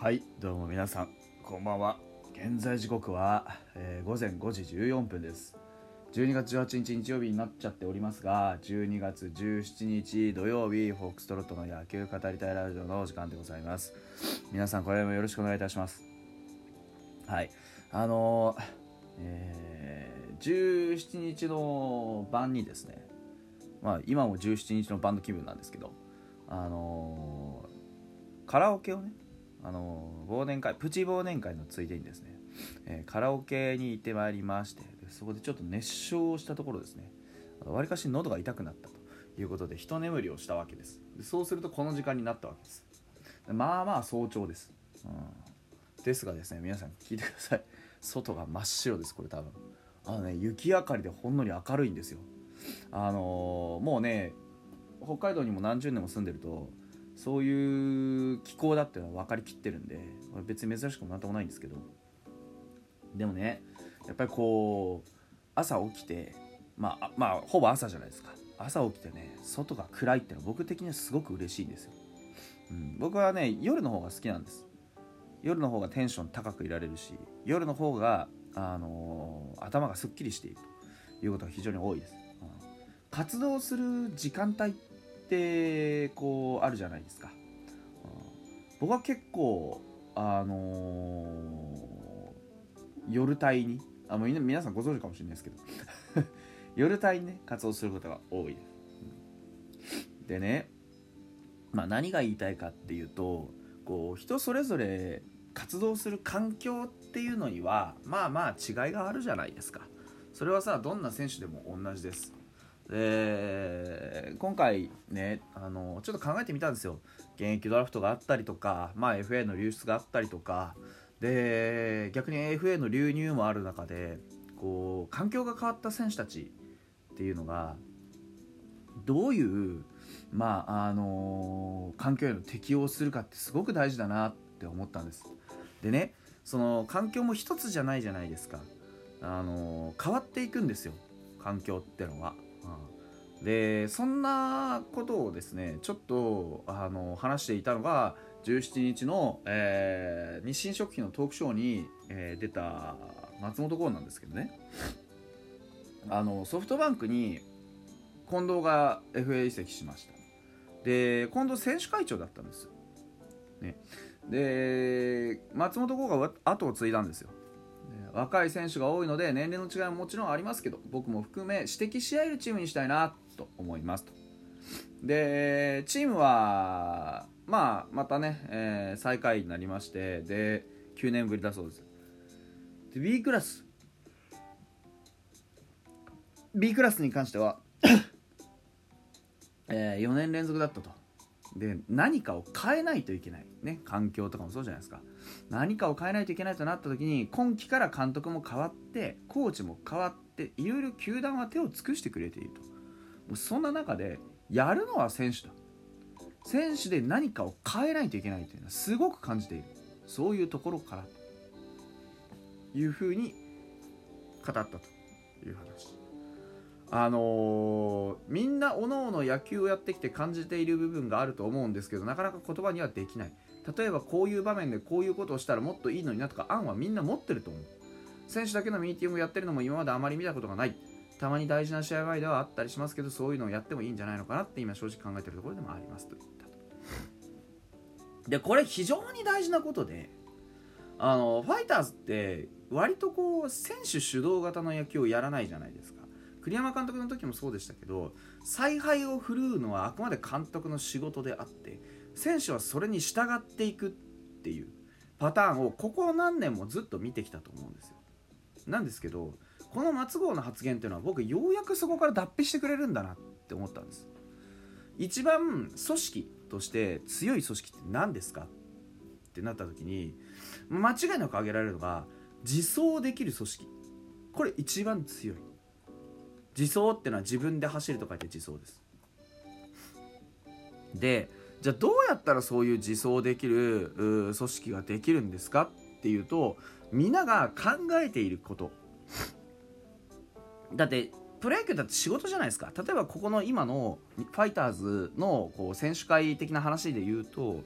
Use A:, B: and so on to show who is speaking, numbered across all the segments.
A: はいどうも皆さんこんばんは。現在時刻は、えー午前5時14分です。12月18日日曜日になっちゃっておりますが12月17日土曜日フォックストロットの野球語りたいラジオのお時間でございます。皆さんこれもよろしくお願いいたします。はい。あのーえー17日の晩にですねまあ今も17日の晩の気分なんですけどあのーカラオケをねあの忘年会プチ忘年会のついでにですね、えーカラオケに行ってまいりましてそこでちょっと熱唱したところですね。わりかし喉が痛くなったということで一眠りをしたわけです。そうするとこの時間になったわけです。でまあまあ早朝です、うん、ですがですね皆さん聞いてください。外が真っ白ですこれ多分。あのね雪明かりでほんのり明るいんですよ。あのーもうね北海道にも何十年も住んでるとそういう気候だっていうのは分かりきってるんで別に珍しくもなんともないんですけど。でもねやっぱりこう朝起きてまあまあほぼ朝じゃないですか。朝起きてね外が暗いっていうのは僕的にはすごく嬉しいんですよ、うん、僕はね夜の方が好きなんです。夜の方がテンション高くいられるし夜の方が、あのー頭がすっきりしているということが非常に多いです、うん。活動する時間帯ってこうあるじゃないですか、うん。僕は結構あのー夜帯にあもう皆さんご存知かもしれないですけど。夜帯にね活動することが多いです、うん。でねまあ何が言いたいかっていうとこう人それぞれ活動する環境っていうのにはまあまあ違いがあるじゃないですか。それはさどんな選手でも同じです。で今回ねあのちょっと考えてみたんですよ。現役ドラフトがあったりとか、まあ、FA の流出があったりとか。で逆に FA の流入もある中でこう環境が変わった選手たちっていうのがどういう、まああの環境への適応をするかってすごく大事だなって思ったんです。でねその環境も一つじゃないじゃないですか、あの変わっていくんですよ。環境ってのは。でそんなことをですねちょっとあの話していたのが17日の、えー日清食品のトークショーに、えー出た松本剛なんですけどね。あのソフトバンクに近藤が FA 移籍しました。で近藤選手会長だったんです。よ、ね、で松本剛が後を継いだんですよ。若い選手が多いので年齢の違いももちろんありますけど僕も含め指摘し合えるチームにしたいな。と思いますと。でチームはまあまたね、えー最下位になりましてで9年ぶりだそうです。で B クラス。B クラスに関しては、え4年連続だったと。で何かを変えないといけない。ね環境とかもそうじゃないですか。何かを変えないといけないとなった時に今季から監督も変わってコーチも変わっていろいろ球団は手を尽くしてくれていると。そんな中でやるのは選手だ。選手で何かを変えないといけないというのはすごく感じている。そういうところからというふうに語ったという話。あのーみんなおのおの野球をやってきて感じている部分があると思うんですけどなかなか言葉にはできない。例えばこういう場面でこういうことをしたらもっといいのになとか案はみんな持ってると思う。選手だけのミーティングをやってるのも今まであまり見たことがない。たまに大事な試合前ではあったりしますけどそういうのをやってもいいんじゃないのかなって今正直考えてるところでもありますと言ったと。でこれ非常に大事なことであのファイターズって割とこう選手主導型の野球をやらないじゃないですか。栗山監督の時もそうでしたけど采配を振るうのはあくまで監督の仕事であって選手はそれに従っていくっていうパターンをここ何年もずっと見てきたと思うんですよ。なんですけどこの松郷の発言っていうのは僕ようやくそこから脱皮してくれるんだなって思ったんです。一番組織として強い組織って何ですかってなった時に間違いなく挙げられるのが自走できる組織。これ一番強い。自走ってのは自分で走ると書いて自走です。でじゃあどうやったらそういう自走できるう組織ができるんですかっていうと皆が考えていること。だってプロ野球だって仕事じゃないですか。例えばここの今のファイターズのこう選手会的な話で言うと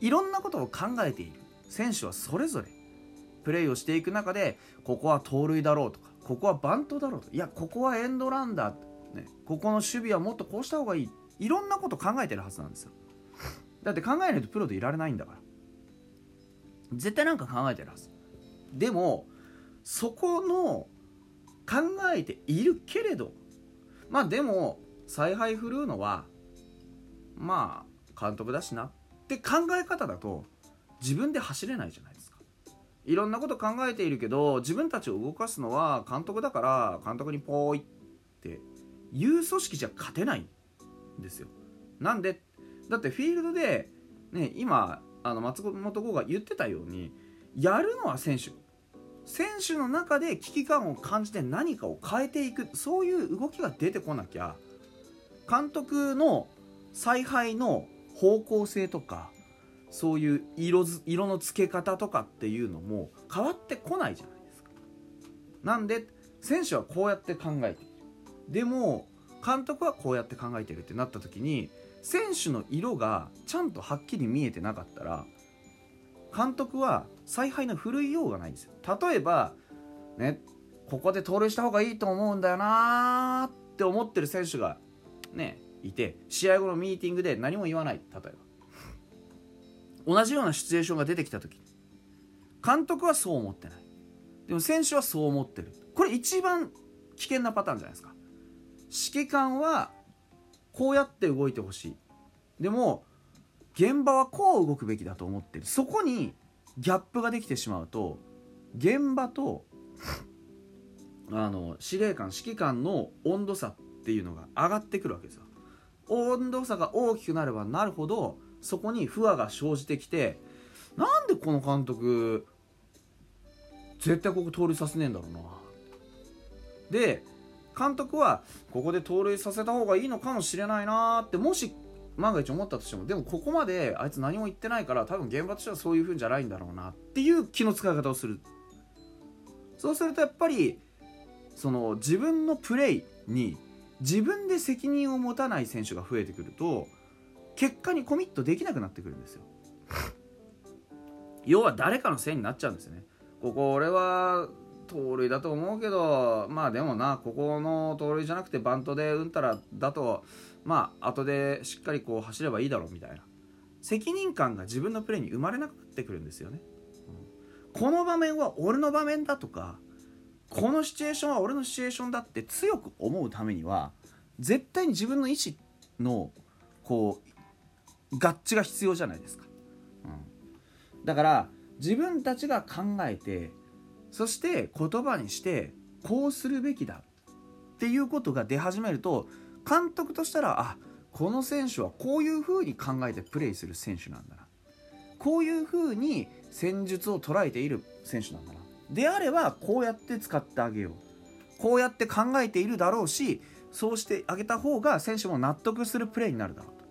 A: いろんなことを考えている。選手はそれぞれ。プレーをしていく中でここは盗塁だろうとかここはバントだろうとか。いやここはエンドランだ、ね、ここの守備はもっとこうした方がいい。いろんなこと考えてるはずなんですよ。だって考えないとプロでいられないんだから。絶対なんか考えてるはず。でもそこの考えているけれど。まあでも采配振るうのはまあ監督だしなって考え方だと自分で走れないじゃないですか。いろんなこと考えているけど自分たちを動かすのは監督だから監督にポーイっていう組織じゃ勝てないんですよ。なんでだってフィールドで、ね、今あの松本剛が言ってたようにやるのは選手。選手の中で危機感を感じて何かを変えていくそういう動きが出てこなきゃ監督の采配の方向性とかそういう色色の付け方とかっていうのも変わってこないじゃないですか。なんで選手はこうやって考えている。でも監督はこうやって考えてるってなった時に選手の色がちゃんとはっきり見えてなかったら監督は采配の振るいようがないんですよ。例えばねここで盗塁した方がいいと思うんだよなって思ってる選手がねいて試合後のミーティングで何も言わない。例えば。同じようなシチュエーションが出てきた時。監督はそう思ってない。でも選手はそう思ってる。これ一番危険なパターンじゃないですか。指揮官はこうやって動いてほしい。でも現場はこう動くべきだと思ってる。そこにギャップができてしまうと現場とあの司令官指揮官の温度差っていうのが上がってくるわけですよ。温度差が大きくなればなるほどそこに不和が生じてきてなんでこの監督絶対ここ盗塁させねえんだろうな。で監督はここで盗塁させた方がいいのかもしれないなってもし万が一思ったとしてもでもここまであいつ何も言ってないから多分現場としてはそういう風じゃないんだろうなっていう気の使い方をする。そうするとやっぱりその自分のプレイに自分で責任を持たない選手が増えてくると結果にコミットできなくなってくるんですよ。要は誰かのせいになっちゃうんですよね。ここ俺は盗塁だと思うけどまあでもなここの盗塁じゃなくてバントでうんたらだとまあ後でしっかりこう走ればいいだろうみたいな。責任感が自分のプレーに生まれなくなってくるんですよね、うん、この場面は俺の場面だとかこのシチュエーションは俺のシチュエーションだって強く思うためには絶対に自分の意思のこう合致が必要じゃないですか、うん、だから自分たちが考えてそして言葉にしてこうするべきだっていうことが出始めると監督としたらあこの選手はこういうふうに考えてプレーする選手なんだな。こういうふうに戦術を捉えている選手なんだな。であればこうやって使ってあげよう。こうやって考えているだろうしそうしてあげた方が選手も納得するプレーになるだろうと。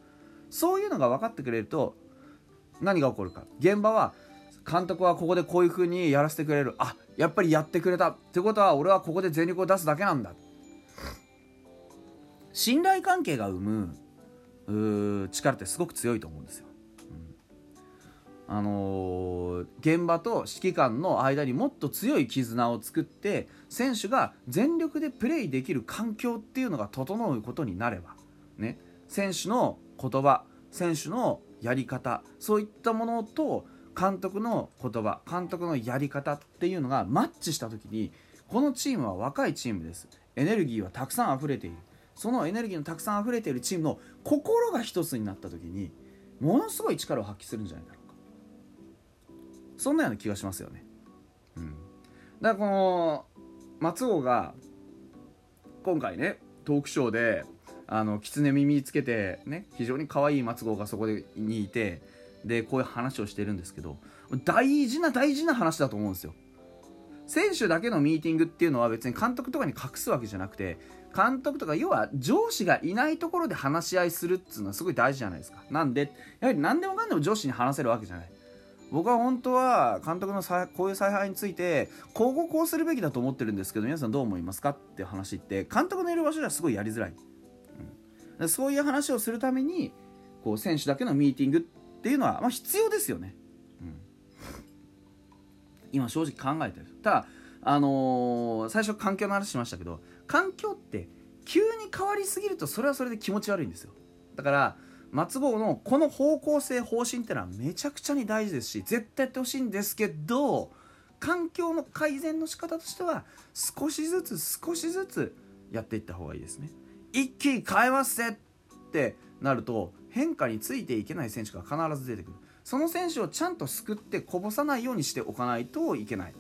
A: そういうのが分かってくれると何が起こるか。現場は監督はここでこういう風にやらせてくれる。あやっぱりやってくれた。ってことは俺はここで全力を出すだけなんだ。信頼関係が生む力ってすごく強いと思うんですよ。あのー、現場と指揮官の間にもっと強い絆を作って選手が全力でプレーできる環境っていうのが整うことになれば、ね、選手の言葉選手のやり方そういったものと監督の言葉監督のやり方っていうのがマッチした時にこのチームは若いチームです。エネルギーはたくさん溢れている。そのエネルギーのたくさん溢れているチームの心が一つになった時にものすごい力を発揮するんじゃないだろうかそんなような気がしますよね。うん、だからこの松尾が今回ねトークショーであの狐耳つけてね非常に可愛い松尾がそこにいてでこういう話をしてるんですけど大事な大事な話だと思うんですよ。選手だけのミーティングっていうのは別に監督とかに隠すわけじゃなくて監督とか要は上司がいないところで話し合いするっていうのはすごい大事じゃないですか。なんでやはり何でもかんでも上司に話せるわけじゃない。僕は本当は監督のこういう采配についてこうこうするべきだと思ってるんですけど皆さんどう思いますかって話って監督のいる場所ではすごいやりづらい、うん、そういう話をするためにこう選手だけのミーティングっていうのは、まあ、必要ですよね、うん、今正直考えてる。ただあのー、最初環境の話しましたけど環境って急に変わりすぎるとそれはそれで気持ち悪いんですよ。だから松郷のこの方向性方針ってのはめちゃくちゃに大事ですし絶対やってほしいんですけど環境の改善の仕方としては少しずつ少しずつやっていった方がいいですね。一気に変えますぜってなると変化についていけない選手が必ず出てくる。その選手をちゃんと救ってこぼさないようにしておかないといけない、うん、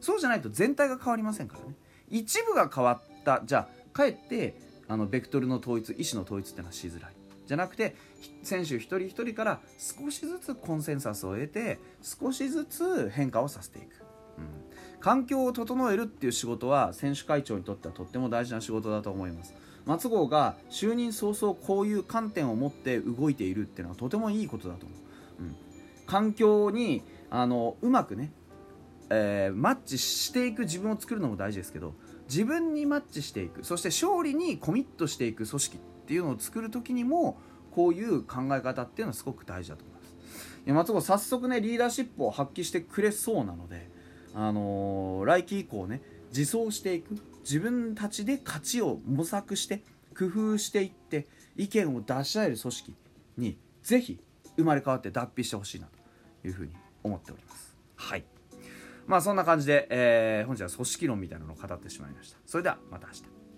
A: そうじゃないと全体が変わりませんからね。一部が変わったじゃあかえってあのベクトルの統一意思の統一ってのはしづらい。じゃなくて選手一人一人から少しずつコンセンサスを得て少しずつ変化をさせていく、うん、環境を整えるっていう仕事は選手会長にとってはとっても大事な仕事だと思います。松郷が就任早々こういう観点を持って動いているっていうのはとてもいいことだと思う、うん、環境にあのうまくね、えー、マッチしていく自分を作るのも大事ですけど自分にマッチしていくそして勝利にコミットしていく組織っていうのを作る時にもこういう考え方っていうのはすごく大事だと思います。松郷早速ねリーダーシップを発揮してくれそうなのであのー、来季以降ね自走していく自分たちで勝ちを模索して工夫していって意見を出し合える組織にぜひ生まれ変わって脱皮してほしいなというふうに思っております。はい。まあそんな感じで、えー、本日は組織論みたいなのを語ってしまいました。それではまた明日。